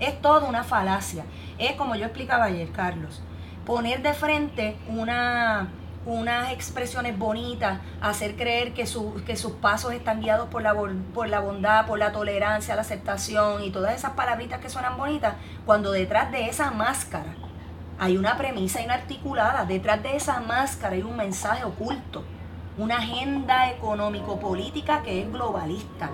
Es toda una falacia. Es como yo explicaba ayer, Carlos, poner de frente una, unas expresiones bonitas, hacer creer que, que sus pasos están guiados por la, por la bondad, por la tolerancia, la aceptación y todas esas palabritas que suenan bonitas, cuando detrás de esa máscara hay una premisa inarticulada, detrás de esa máscara hay un mensaje oculto, una agenda económico-política que es globalista.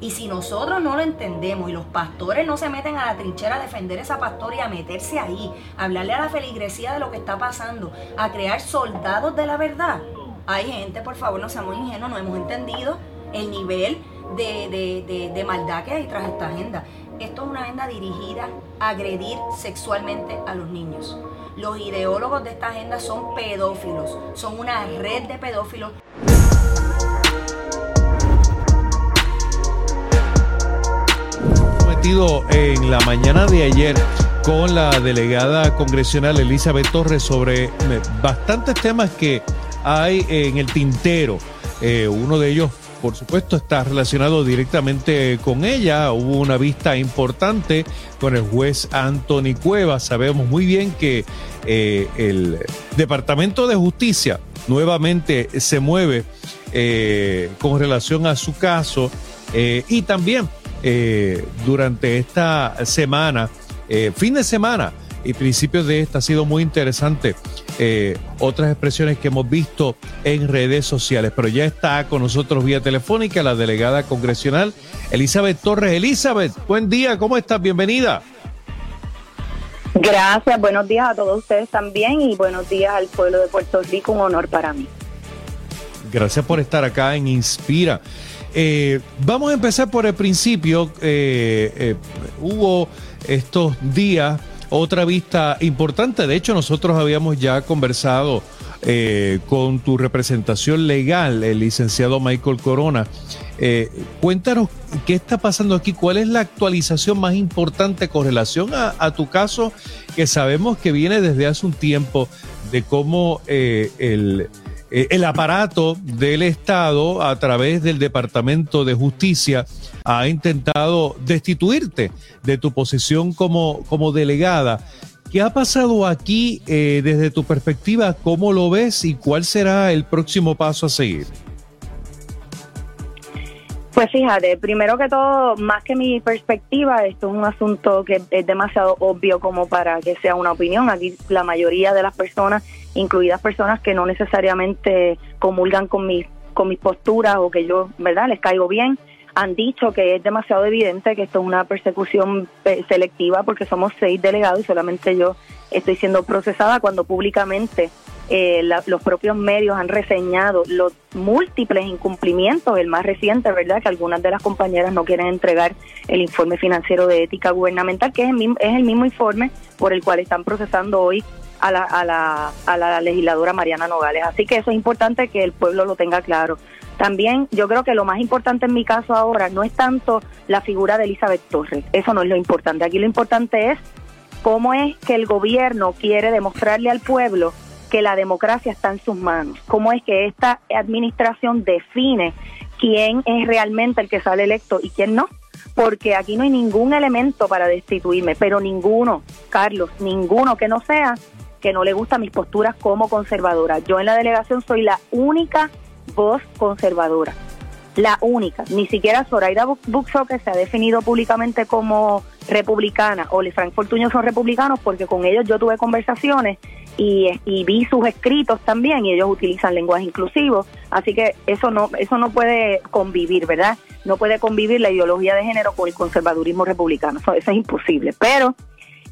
Y si nosotros no lo entendemos y los pastores no se meten a la trinchera a defender esa pastora y a meterse ahí, a hablarle a la feligresía de lo que está pasando, a crear soldados de la verdad, hay gente, por favor, no seamos ingenuos, no hemos entendido el nivel de, de maldad que hay tras esta agenda. Esto es una agenda dirigida a agredir sexualmente a los niños. Los ideólogos de esta agenda son pedófilos, son una red de pedófilos. En la mañana de ayer con la delegada congresional Elizabeth Torres sobre eh, bastantes temas que hay en el tintero. Eh, uno de ellos por supuesto, está relacionado directamente con ella. Hubo una vista importante con el juez Anthony Cuevas. Sabemos muy bien que eh, el Departamento de Justicia nuevamente se mueve con relación a su caso y también durante esta semana, fin de semana, y principios de esta ha sido muy interesante. Eh, otras expresiones que hemos visto en redes sociales, pero ya está con nosotros vía telefónica la delegada congresional Elizabeth Torres. Elizabeth, buen día, ¿cómo estás? Bienvenida. Gracias, buenos días a todos ustedes también y buenos días al pueblo de Puerto Rico, un honor para mí. Gracias por estar acá en Inspira. Eh, vamos a empezar por el principio. Eh, hubo estos días otra vista importante. De hecho, nosotros habíamos ya conversado eh, con tu representación legal, el licenciado Michael Corona. Eh, cuéntanos qué está pasando aquí, cuál es la actualización más importante con relación a, tu caso, que sabemos que viene desde hace un tiempo de cómo eh, el eh, el aparato del Estado a través del Departamento de Justicia ha intentado destituirte de tu posición como, como delegada. ¿Qué ha pasado aquí eh, desde tu perspectiva? ¿Cómo lo ves y cuál será el próximo paso a seguir? Pues fíjate, primero que todo, más que mi perspectiva, esto es un asunto que es demasiado obvio como para que sea una opinión. Aquí la mayoría de las personas incluidas personas que no necesariamente comulgan con mis con mis posturas o que yo, ¿verdad?, les caigo bien, han dicho que es demasiado evidente que esto es una persecución eh, selectiva porque somos seis delegados y solamente yo estoy siendo procesada cuando públicamente eh, los propios medios han reseñado los múltiples incumplimientos, el más reciente, ¿verdad? Que algunas de las compañeras no quieren entregar el informe financiero de ética gubernamental, que es el mismo, es el mismo informe por el cual están procesando hoy a la, a, la, a la legisladora Mariana Nogales. Así que eso es importante que el pueblo lo tenga claro. También yo creo que lo más importante en mi caso ahora no es tanto la figura de Elizabeth Torres, eso no es lo importante. Aquí lo importante es cómo es que el gobierno quiere demostrarle al pueblo que la democracia está en sus manos, cómo es que esta administración define quién es realmente el que sale electo y quién no porque aquí no hay ningún elemento para destituirme, pero ninguno, Carlos, ninguno que no sea que no le gustan mis posturas como conservadora. Yo en la delegación soy la única voz conservadora. La única. Ni siquiera Zoraida Buxo, que se ha definido públicamente como republicana, o Frank Fortuño son republicanos, porque con ellos yo tuve conversaciones y, y, vi sus escritos también, y ellos utilizan lenguaje inclusivo. Así que eso no, eso no puede convivir, ¿verdad? No puede convivir la ideología de género con el conservadurismo republicano. eso es imposible. Pero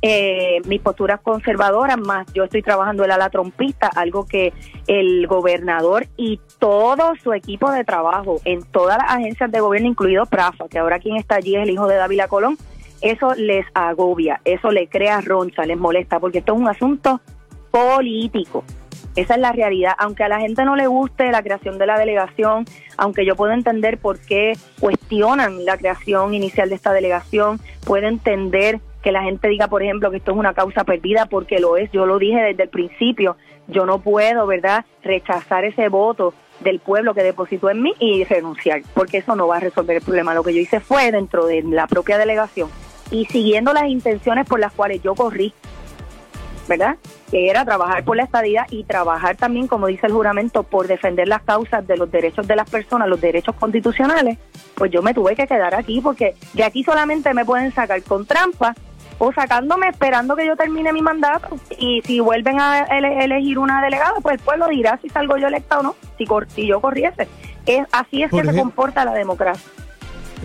eh, mis posturas conservadoras, más yo estoy trabajando el ala trompista, algo que el gobernador y todo su equipo de trabajo en todas las agencias de gobierno, incluido PRAFA, que ahora quien está allí es el hijo de Dávila Colón, eso les agobia, eso le crea roncha, les molesta, porque esto es un asunto político. Esa es la realidad. Aunque a la gente no le guste la creación de la delegación, aunque yo puedo entender por qué cuestionan la creación inicial de esta delegación, puedo entender que la gente diga, por ejemplo, que esto es una causa perdida porque lo es. Yo lo dije desde el principio. Yo no puedo, ¿verdad?, rechazar ese voto del pueblo que depositó en mí y renunciar, porque eso no va a resolver el problema. Lo que yo hice fue, dentro de la propia delegación, y siguiendo las intenciones por las cuales yo corrí, ¿verdad? Que era trabajar por la estadía y trabajar también, como dice el juramento, por defender las causas de los derechos de las personas, los derechos constitucionales, pues yo me tuve que quedar aquí porque de aquí solamente me pueden sacar con trampa o sacándome esperando que yo termine mi mandato y si vuelven a elegir una delegada, pues el pueblo dirá si salgo yo electa o no, si, si yo corriese. Es, así es que se comporta la democracia.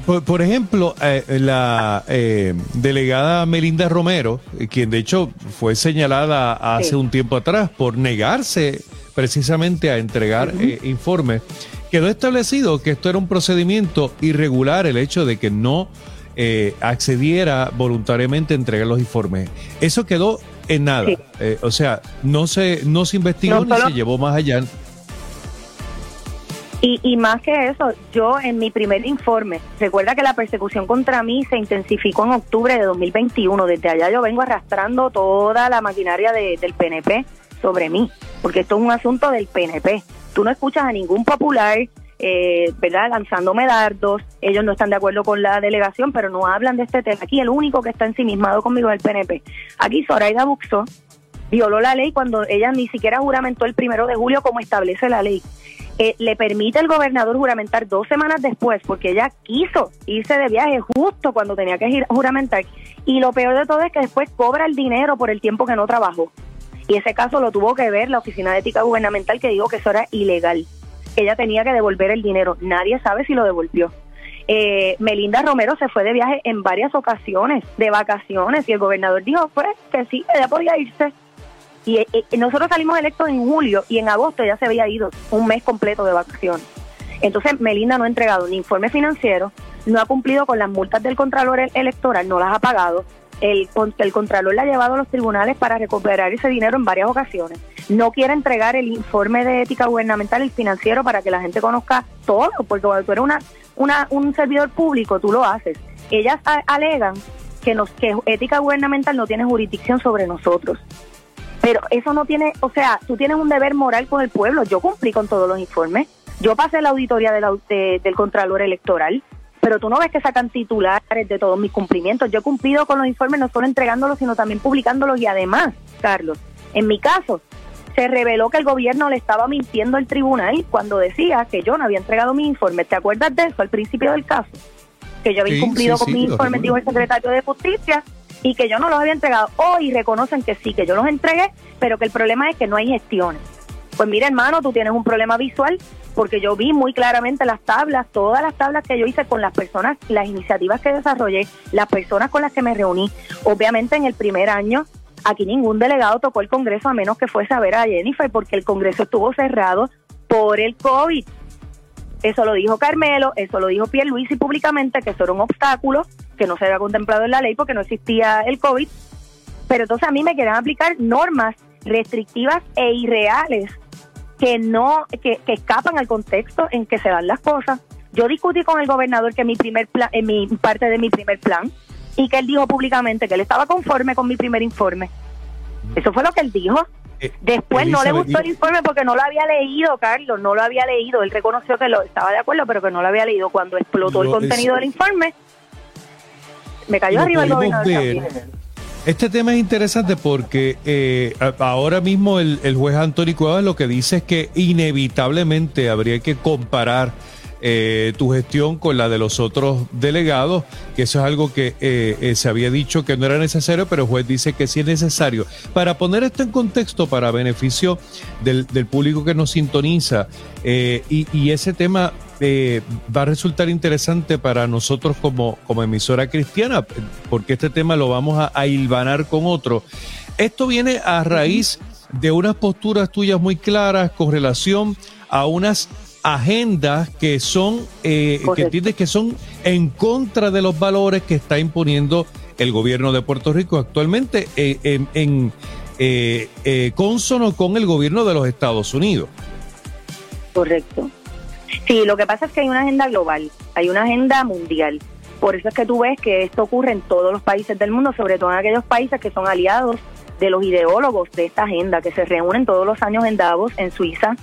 Por, ejemplo, eh, la eh, delegada Melinda Romero, quien de hecho fue señalada hace un tiempo atrás por negarse precisamente a entregar eh, informes, quedó establecido que esto era un procedimiento irregular, el hecho de que no accediera voluntariamente a entregar los informes. Eso quedó en nada. o sea, no se, no se investigó ni se llevó más allá. Y, y más que eso, yo en mi primer informe, recuerda que la persecución contra mí se intensificó en octubre de 2021. Desde allá yo vengo arrastrando toda la maquinaria del PNP sobre mí, porque esto es un asunto del PNP. Tú no escuchas a ningún popular, eh, ¿verdad?, lanzándome dardos. Ellos no están de acuerdo con la delegación, pero no hablan de este tema. Aquí el único que está ensimismado conmigo es el PNP. Aquí Zoraida Buxo violó la ley cuando ella ni siquiera juramentó el primero de julio como establece la ley. Eh, le permite al gobernador juramentar dos semanas después, porque ella quiso irse de viaje justo cuando tenía que juramentar. Y lo peor de todo es que después cobra el dinero por el tiempo que no trabajó. Y ese caso lo tuvo que ver la Oficina de Ética Gubernamental que dijo que eso era ilegal. Ella tenía que devolver el dinero. Nadie sabe si lo devolvió. Eh, Melinda Romero se fue de viaje en varias ocasiones, de vacaciones, y el gobernador dijo pues que sí, ella podía irse y, eh, eh, nosotros salimos electos en julio y en agosto ya se había ido un mes completo de vacaciones. Entonces, Melinda no ha entregado ni informe financiero, no ha cumplido con las multas del Contralor Electoral, no las ha pagado. El, el Contralor la ha llevado a los tribunales para recuperar ese dinero en varias ocasiones. No quiere entregar el informe de ética gubernamental y financiero para que la gente conozca todo, porque cuando tú eres una, una, un servidor público, tú lo haces. Ellas alegan que, nos, que ética gubernamental no tiene jurisdicción sobre nosotros. Pero eso no tiene, o sea, tú tienes un deber moral con el pueblo. Yo cumplí con todos los informes. Yo pasé la auditoría del Contralor Electoral, pero tú no ves que sacan titulares de todos mis cumplimientos. Yo he cumplido con los informes, no solo entregándolos, sino también publicándolos. Y además, Carlos, en mi caso, se reveló que el gobierno le estaba mintiendo al tribunal cuando decía que yo no había entregado mi informe. ¿Te acuerdas de eso al principio del caso? Que yo había cumplido con mi informe, dijo el secretario de Justicia, y que yo no los había entregado. Hoy reconocen que sí, que yo los entregué, pero que el problema es que no hay gestiones. Pues mira, hermano, tú tienes un problema visual porque yo vi muy claramente las tablas, todas las tablas que yo hice con las personas, las iniciativas que desarrollé, las personas con las que me reuní. Obviamente en el primer año aquí ningún delegado tocó el Congreso a menos que fuese a ver a Jennifer porque el Congreso estuvo cerrado por el COVID. Eso lo dijo Carmelo, eso lo dijo Pierluisi públicamente, que eso era un obstáculo que no se había contemplado en la ley porque no existía el COVID. Pero entonces a mí me quieren aplicar normas restrictivas e irreales que no que, escapan al contexto en que se dan las cosas. Yo discutí con el gobernador que mi primer plan, en mi parte de mi primer plan y que él dijo públicamente que él estaba conforme con mi primer informe. Eso fue lo que él dijo. Eh, Después no le gustó el informe porque no lo había leído, Carlos, no lo había leído. Él reconoció que lo estaba de acuerdo, pero que no lo había leído. Cuando explotó el contenido del informe, me cayó arriba el gobernador. Este tema es interesante porque eh, ahora mismo el, el juez Antonio Cuevas lo que dice es que inevitablemente habría que comparar eh, tu gestión con la de los otros delegados, que eso es algo que eh, eh, se había dicho que no era necesario, pero el juez dice que sí es necesario. Para poner esto en contexto, para beneficio del, público que nos sintoniza, y, ese tema va a resultar interesante para nosotros como, como emisora cristiana, porque este tema lo vamos a, a hilvanar con otro. Esto viene a raíz de unas posturas tuyas muy claras con relación a unas agendas que son, eh, que entiendes que son en contra de los valores que está imponiendo el gobierno de Puerto Rico actualmente eh, en, eh, eh, consono con el gobierno de los Estados Unidos. Correcto. Sí, lo que pasa es que hay una agenda global, hay una agenda mundial. Por eso es que tú ves que esto ocurre en todos los países del mundo, sobre todo en aquellos países que son aliados de los ideólogos de esta agenda, que se reúnen todos los años en Davos, en Suiza,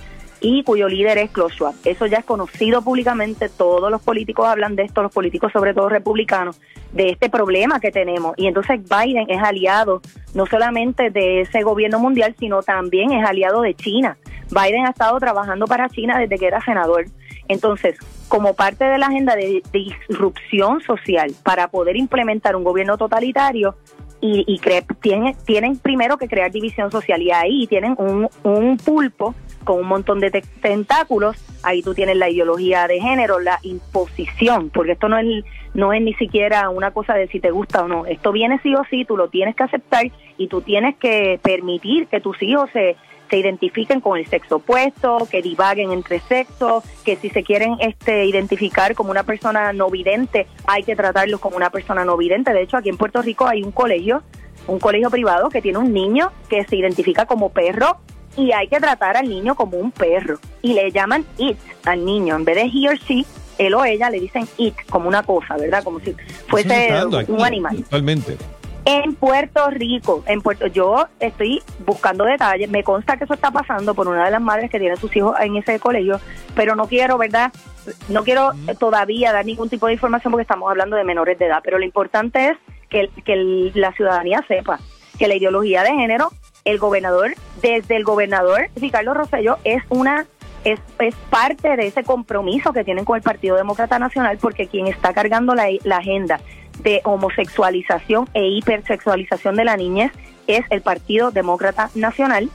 y cuyo líder es Klaus Schwab. Eso ya es conocido públicamente, todos los políticos hablan de esto, los políticos sobre todo republicanos, de este problema que tenemos. Y entonces Biden es aliado no solamente de ese gobierno mundial, sino también es aliado de China. Biden ha estado trabajando para China desde que era senador. Entonces, como parte de la agenda de, disrupción social para poder implementar un gobierno totalitario, y, y tienen, tienen primero que crear división social y ahí tienen un, un pulpo con un montón de tentáculos, ahí tú tienes la ideología de género, la imposición, porque esto no es, no es ni siquiera una cosa de si te gusta o no, esto viene sí o sí, tú lo tienes que aceptar y tú tienes que permitir que tus hijos se, se identifiquen con el sexo opuesto, que divaguen entre sexos, que si se quieren este, identificar como una persona no vidente, hay que tratarlos como una persona no vidente. De hecho, aquí en Puerto Rico hay un colegio, un colegio privado que tiene un niño que se identifica como perro y hay que tratar al niño como un perro. Y le llaman it al niño. En vez de he or she, él o ella le dicen it como una cosa, ¿verdad? Como si fuese un animal. Totalmente. En Puerto Rico, en Puerto, yo estoy buscando detalles, me consta que eso está pasando por una de las madres que tiene sus hijos en ese colegio, pero no quiero, ¿verdad? No quiero todavía dar ningún tipo de información porque estamos hablando de menores de edad, pero lo importante es que, que la ciudadanía sepa que la ideología de género, el gobernador, desde el gobernador Ricardo Rosselló, es una es, es, parte de ese compromiso que tienen con el Partido Demócrata Nacional, porque quien está cargando la, la agenda de homosexualización e hipersexualización de la niñez es el Partido Demócrata Nacional,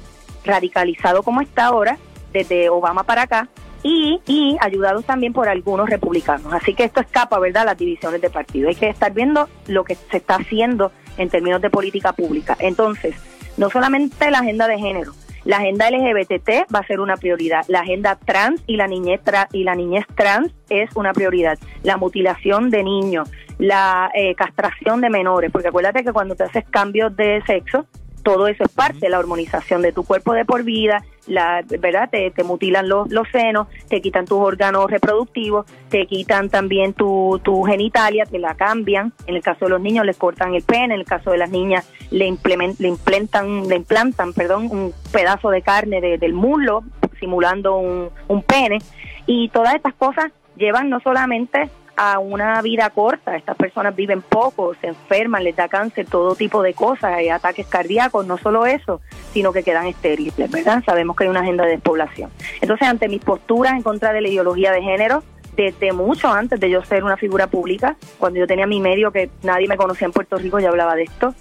radicalizado como está ahora, desde Obama para acá, y, y ayudados también por algunos republicanos. Así que esto escapa, ¿verdad?, las divisiones de partido. Hay que estar viendo lo que se está haciendo en términos de política pública. Entonces, no solamente la agenda de género, la agenda LGBT va a ser una prioridad. La agenda trans y la niñez y la niñez trans es una prioridad. La mutilación de niños, la eh, castración de menores, porque acuérdate que cuando te haces cambios de sexo, todo eso es parte de la hormonización de tu cuerpo de por vida, la verdad te, te mutilan los, los, senos, te quitan tus órganos reproductivos, te quitan también tu, tu genitalia, te la cambian. En el caso de los niños les cortan el pene, en el caso de las niñas le, implementan, le implantan, le implantan, perdón, un pedazo de carne del muslo simulando un, un pene. Y todas estas cosas llevan no solamente a una vida corta. Estas personas viven poco, se enferman, les da cáncer, todo tipo de cosas, hay ataques cardíacos, no solo eso, sino que quedan estériles, ¿verdad? Sabemos que hay una agenda de despoblación. Entonces, ante mis posturas en contra de la ideología de género, desde mucho antes de yo ser una figura pública, cuando yo tenía mi medio que nadie me conocía en Puerto Rico, ya hablaba de esto.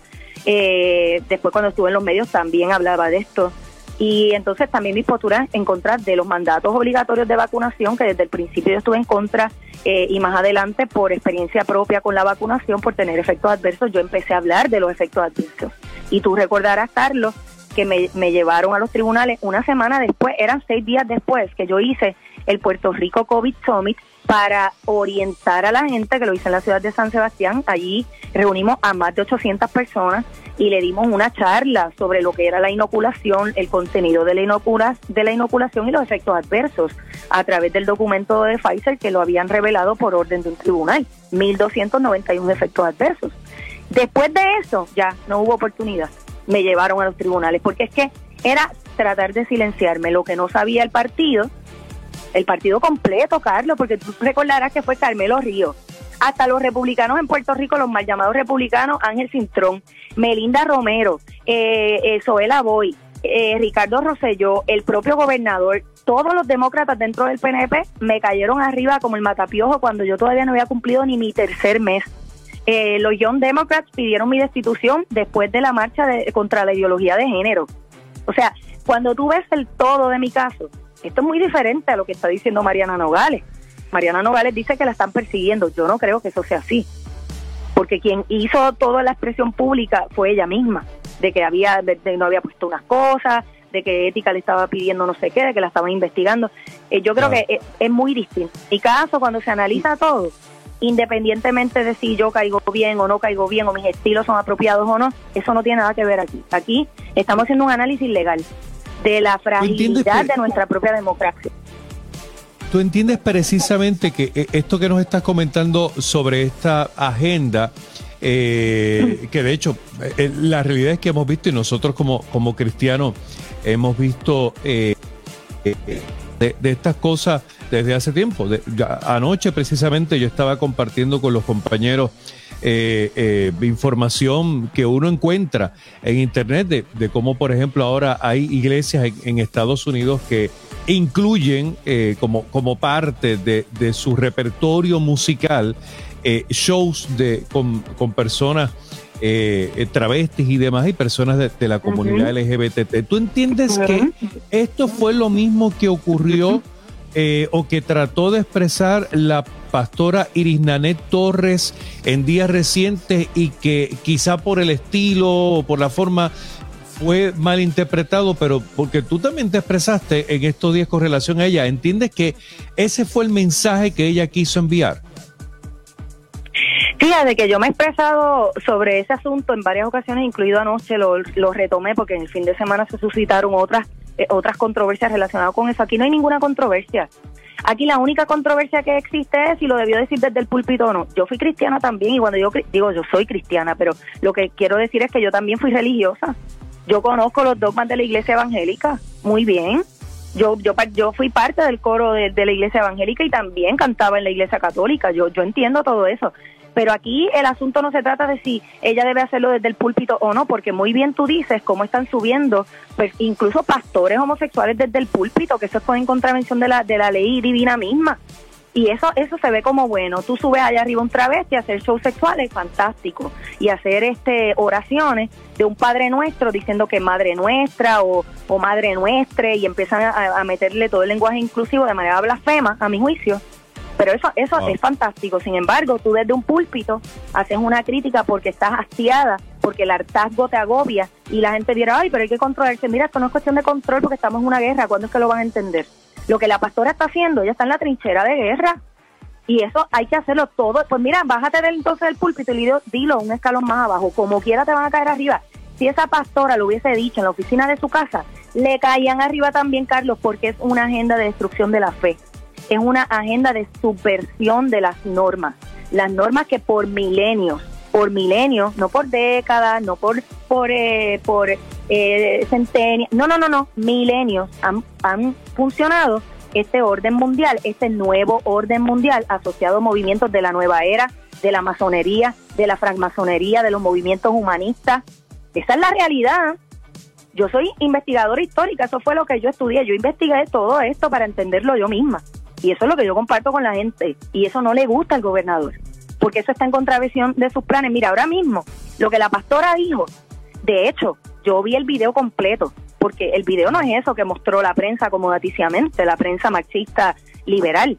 Eh, después cuando estuve en los medios también hablaba de esto. Y entonces también mis posturas en contra de los mandatos obligatorios de vacunación, que desde el principio yo estuve en contra eh, y más adelante por experiencia propia con la vacunación, por tener efectos adversos, yo empecé a hablar de los efectos adversos. Y tú recordarás, Carlos, que me, me llevaron a los tribunales una semana después, eran seis días después que yo hice el Puerto Rico COVID Summit para orientar a la gente, que lo hice en la ciudad de San Sebastián. Allí reunimos a más de 800 personas y le dimos una charla sobre lo que era la inoculación, el contenido de la, inocula, de la inoculación y los efectos adversos a través del documento de Pfizer que lo habían revelado por orden de un tribunal. 1.291 efectos adversos. Después de eso ya no hubo oportunidad. Me llevaron a los tribunales porque es que era tratar de silenciarme lo que no sabía el partido el partido completo, Carlos, porque tú recordarás que fue Carmelo Río. Hasta los republicanos en Puerto Rico, los mal llamados republicanos, Ángel Cintrón, Melinda Romero, eh, eh Boy, eh, Ricardo Rosselló, el propio gobernador, todos los demócratas dentro del PNP me cayeron arriba como el matapiojo cuando yo todavía no había cumplido ni mi tercer mes. Eh, los Young Democrats pidieron mi destitución después de la marcha de, contra la ideología de género. O sea, cuando tú ves el todo de mi caso, esto es muy diferente a lo que está diciendo Mariana Nogales. Mariana Nogales dice que la están persiguiendo. Yo no creo que eso sea así. Porque quien hizo toda la expresión pública fue ella misma, de que había no había puesto unas cosas, de que ética le estaba pidiendo no sé qué, de que la estaban investigando. Eh, yo creo que es, es, muy distinto. Y caso, cuando se analiza todo, independientemente de si yo caigo bien o no caigo bien, o mis estilos son apropiados o no, eso no tiene nada que ver aquí. Aquí estamos haciendo un análisis legal de la fragilidad de nuestra propia democracia. Tú entiendes precisamente que eh, esto que nos estás comentando sobre esta agenda, eh, que de hecho eh, la realidad es que hemos visto y nosotros como, como cristianos hemos visto de, estas cosas desde hace tiempo. anoche precisamente yo estaba compartiendo con los compañeros eh, eh, información que uno encuentra en Internet de, cómo, por ejemplo, ahora hay iglesias en, Estados Unidos que incluyen eh, como, como parte de, su repertorio musical shows de, con, con personas eh, travestis y demás y personas de, la comunidad LGBT. ¿Tú entiendes que esto fue lo mismo que ocurrió eh, o que trató de expresar la pastora Iris Nanet Torres en días recientes y que quizá por el estilo o por la forma fue mal interpretado, pero porque tú también te expresaste en estos días con relación a ella, ¿entiendes que ese fue el mensaje que ella quiso enviar? de que yo me he expresado sobre ese asunto en varias ocasiones, incluido anoche, lo, lo retomé porque en el fin de semana se suscitaron otras, eh, otras controversias relacionadas con eso. Aquí no hay ninguna controversia. Aquí la única controversia que existe es si lo debió decir desde el púlpito o no. Yo fui cristiana también y cuando yo digo yo soy cristiana, pero lo que quiero decir es que yo también fui religiosa. Yo conozco los dogmas de la iglesia evangélica muy bien. Yo, yo, yo fui parte del coro de, de, la iglesia evangélica y también cantaba en la iglesia católica. Yo, yo entiendo todo eso. Pero aquí el asunto no se trata de si ella debe hacerlo desde el púlpito o no, porque muy bien tú dices cómo están subiendo, pues incluso pastores homosexuales desde el púlpito, que eso es en contravención de la, de la ley divina misma. Y eso, eso se ve como bueno. Tú subes allá arriba un travesti a hacer shows sexuales, fantástico. Y hacer este oraciones de un Padre Nuestro diciendo que Madre Nuestra o, o Madre Nuestra y empiezan a, a meterle todo el lenguaje inclusivo de manera blasfema, a mi juicio pero eso, eso es fantástico. Sin embargo, tú desde un púlpito haces una crítica porque estás hastiada, porque el hartazgo te agobia y la gente dirá, ay, pero hay que controlarse. Mira, esto no es cuestión de control porque estamos en una guerra. ¿Cuándo es que lo van a entender? Lo que la pastora está haciendo, ella está en la trinchera de guerra. Y eso hay que hacerlo todo. Pues mira, bájate del, entonces del púlpito y dilo, dilo un escalón más abajo. Como quiera te van a caer arriba. Si esa pastora lo hubiese dicho en la oficina de su casa, le caían arriba también, Carlos, porque es una agenda de destrucción de la fe es una agenda de subversión de las normas. Las normas que por milenios, por milenios, no por décadas, no por, por, eh, por eh, centenias, no, no, no, no, milenios han, han funcionado este orden mundial, este nuevo orden mundial asociado a movimientos de la nueva era, de la masonería, de la francmasonería, de los movimientos humanistas. Esa es la realidad. Yo soy investigadora histórica, eso fue lo que yo estudié. Yo investigué todo esto para entenderlo yo misma. Y eso es lo que yo comparto con la gente. Y eso no le gusta al gobernador, porque eso está en contravención de sus planes. Mira, ahora mismo, lo que la pastora dijo, de hecho, yo vi el video completo, porque el video no es eso que mostró la prensa acomodaticiamente, la prensa marxista liberal.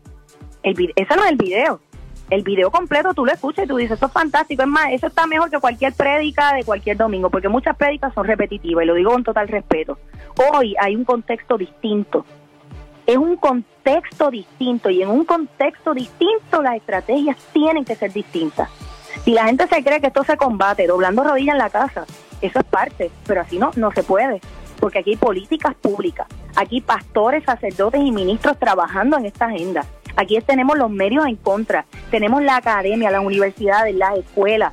El, ese no es el video. El video completo tú lo escuchas y tú dices, eso es fantástico. Es más, eso está mejor que cualquier prédica de cualquier domingo, porque muchas prédicas son repetitivas y lo digo con total respeto. Hoy hay un contexto distinto es un contexto distinto y en un contexto distinto las estrategias tienen que ser distintas. Si la gente se cree que esto se combate doblando rodillas en la casa, eso es parte, pero así no, no se puede, porque aquí hay políticas públicas, aquí pastores, sacerdotes y ministros trabajando en esta agenda. Aquí tenemos los medios en contra, tenemos la academia, las universidades, las escuelas,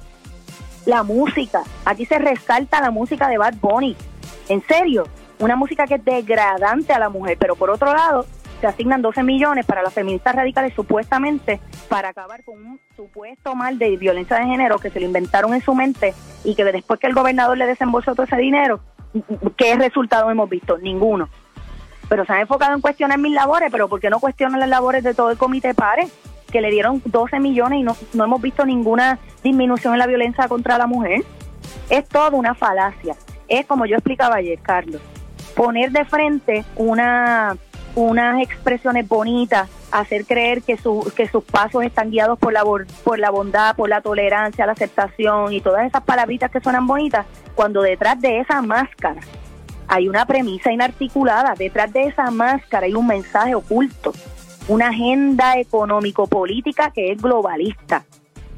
la música. Aquí se resalta la música de Bad Bunny. En serio, una música que es degradante a la mujer, pero por otro lado se asignan 12 millones para las feministas radicales supuestamente para acabar con un supuesto mal de violencia de género que se lo inventaron en su mente y que después que el gobernador le desembolsó todo ese dinero, ¿qué resultado hemos visto? Ninguno. Pero se han enfocado en cuestionar mis labores, pero ¿por qué no cuestionan las labores de todo el comité PARE? Que le dieron 12 millones y no, no hemos visto ninguna disminución en la violencia contra la mujer. Es toda una falacia. Es como yo explicaba ayer, Carlos poner de frente una, unas expresiones bonitas, hacer creer que, su, que sus pasos están guiados por la, por la bondad, por la tolerancia, la aceptación y todas esas palabritas que suenan bonitas, cuando detrás de esa máscara hay una premisa inarticulada, detrás de esa máscara hay un mensaje oculto, una agenda económico-política que es globalista,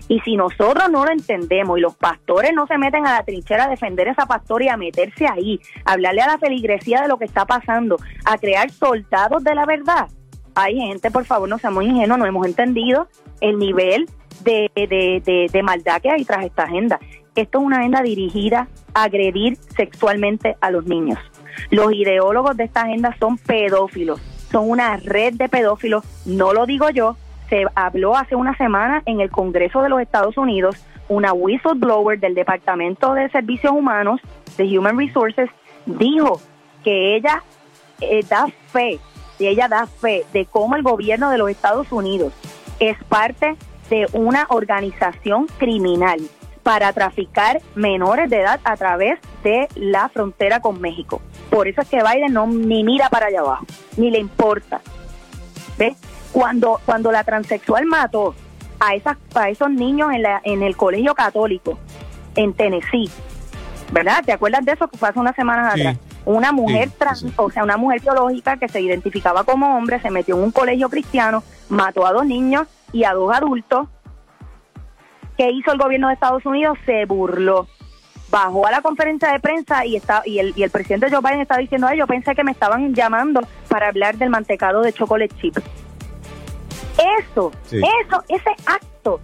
y si nosotros no lo entendemos y los pastores no se meten a la trinchera a defender esa pastora y a meterse ahí, a hablarle a la feligresía de lo que está pasando, a crear soldados de la verdad, hay gente, por favor, no seamos ingenuos, no hemos entendido el nivel de, de, de, maldad que hay tras esta agenda. Esto es una agenda dirigida a agredir sexualmente a los niños. Los ideólogos de esta agenda son pedófilos son una red de pedófilos, no lo digo yo, se habló hace una semana en el Congreso de los Estados Unidos, una whistleblower del Departamento de Servicios Humanos, de Human Resources, dijo que ella eh, da fe, ella da fe de cómo el gobierno de los Estados Unidos es parte de una organización criminal para traficar menores de edad a través de la frontera con México. Por eso es que Biden no ni mira para allá abajo, ni le importa. ¿Ves? Cuando, cuando la transexual mató a, esas, a esos niños en, la, en el colegio católico en Tennessee, ¿verdad? ¿Te acuerdas de eso que fue hace unas semanas atrás? Una mujer trans, o sea, una mujer biológica que se identificaba como hombre, se metió en un colegio cristiano, mató a dos niños y a dos adultos. ¿Qué hizo el gobierno de Estados Unidos? Se burló. Bajó a la conferencia de prensa y está y el, y el presidente Joe Biden estaba diciendo, Ay, yo pensé que me estaban llamando para hablar del mantecado de chocolate chip. Eso, eso, ese acto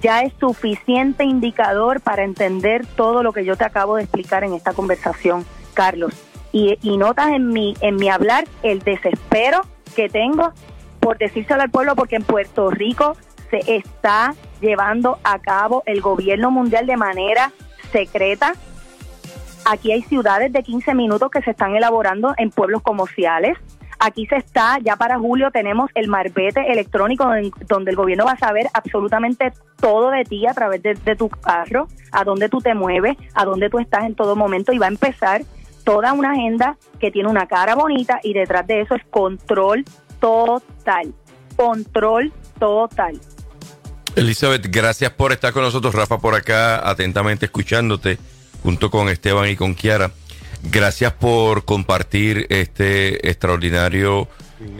ya es suficiente indicador para entender todo lo que yo te acabo de explicar en esta conversación, Carlos. Y, y notas en mi, en mi hablar el desespero que tengo por decírselo al pueblo, porque en Puerto Rico se está llevando a cabo el gobierno mundial de manera secreta. Aquí hay ciudades de 15 minutos que se están elaborando en pueblos comerciales. Aquí se está, ya para julio tenemos el marbete electrónico donde, el gobierno va a saber absolutamente todo de ti a través de, de tu carro, a dónde tú te mueves, a dónde tú estás en todo momento y va a empezar toda una agenda que tiene una cara bonita y detrás de eso es control total. Control total. Elizabeth, gracias por estar con nosotros. Rafa por acá, atentamente escuchándote, junto con Esteban y con Kiara. Gracias por compartir este extraordinario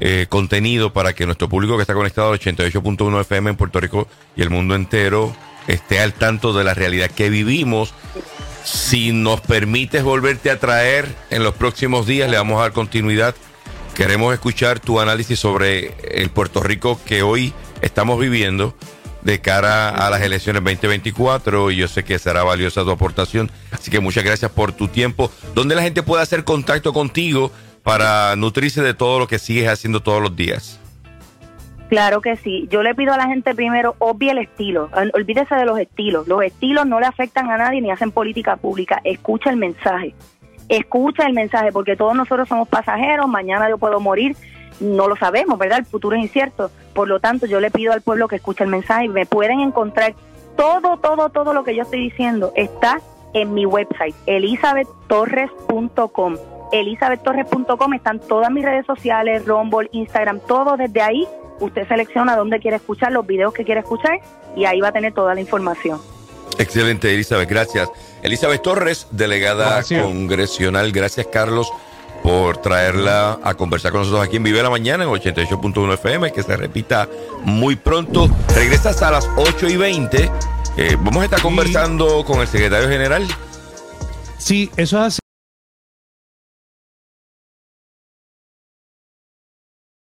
eh, contenido para que nuestro público que está conectado al 88.1 FM en Puerto Rico y el mundo entero esté al tanto de la realidad que vivimos. Si nos permites volverte a traer en los próximos días, le vamos a dar continuidad. Queremos escuchar tu análisis sobre el Puerto Rico que hoy estamos viviendo de cara a las elecciones 2024 y yo sé que será valiosa tu aportación. Así que muchas gracias por tu tiempo. ¿Dónde la gente puede hacer contacto contigo para nutrirse de todo lo que sigues haciendo todos los días? Claro que sí. Yo le pido a la gente primero, obvie el estilo. Olvídese de los estilos. Los estilos no le afectan a nadie ni hacen política pública. Escucha el mensaje escucha el mensaje, porque todos nosotros somos pasajeros, mañana yo puedo morir, no lo sabemos, ¿verdad? El futuro es incierto. Por lo tanto, yo le pido al pueblo que escuche el mensaje y me pueden encontrar todo, todo, todo lo que yo estoy diciendo está en mi website, elizabethtorres.com. Elizabethtorres.com están todas mis redes sociales, Rumble, Instagram, todo desde ahí. Usted selecciona dónde quiere escuchar, los videos que quiere escuchar y ahí va a tener toda la información. Excelente, Elizabeth, gracias. Elizabeth Torres, delegada congresional, gracias Carlos por traerla a conversar con nosotros aquí en Vive la Mañana en 88.1 FM, que se repita muy pronto. Regresas a las 8 y 20. Eh, vamos a estar conversando con el secretario general. Sí, eso es así.